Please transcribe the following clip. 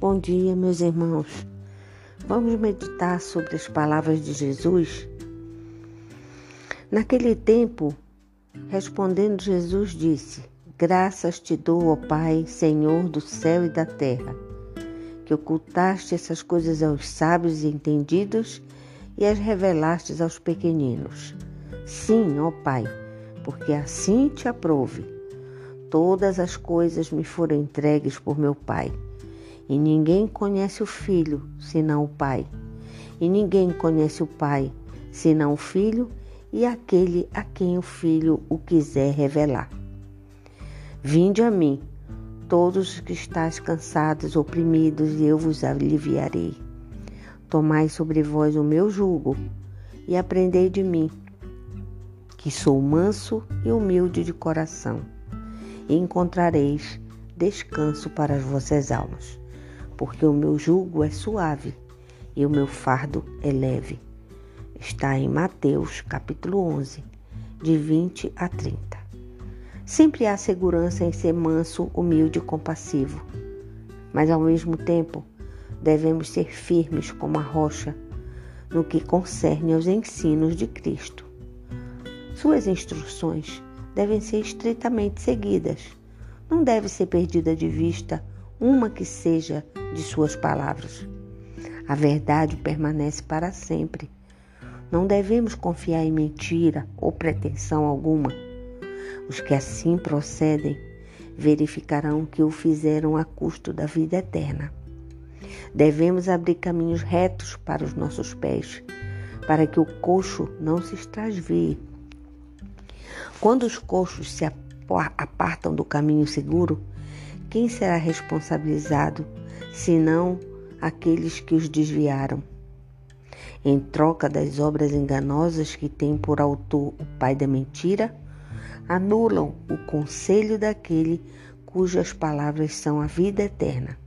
Bom dia, meus irmãos. Vamos meditar sobre as palavras de Jesus? Naquele tempo, respondendo Jesus, disse: Graças te dou, ó Pai, Senhor do céu e da terra, que ocultaste essas coisas aos sábios e entendidos e as revelaste aos pequeninos. Sim, ó Pai, porque assim te aprove. Todas as coisas me foram entregues por meu Pai. E ninguém conhece o Filho senão o Pai. E ninguém conhece o Pai senão o Filho e aquele a quem o Filho o quiser revelar. Vinde a mim, todos os que estáis cansados, oprimidos, e eu vos aliviarei. Tomai sobre vós o meu jugo e aprendei de mim, que sou manso e humilde de coração, e encontrareis descanso para as vossas almas porque o meu jugo é suave e o meu fardo é leve. Está em Mateus, capítulo 11, de 20 a 30. Sempre há segurança em ser manso, humilde e compassivo, mas ao mesmo tempo devemos ser firmes como a rocha no que concerne aos ensinos de Cristo. Suas instruções devem ser estritamente seguidas. Não deve ser perdida de vista uma que seja de suas palavras. A verdade permanece para sempre. Não devemos confiar em mentira ou pretensão alguma. Os que assim procedem verificarão que o fizeram a custo da vida eterna. Devemos abrir caminhos retos para os nossos pés, para que o coxo não se extravie. Quando os coxos se apartam do caminho seguro, quem será responsabilizado senão aqueles que os desviaram. Em troca das obras enganosas que tem por autor o pai da mentira, anulam o conselho daquele cujas palavras são a vida eterna.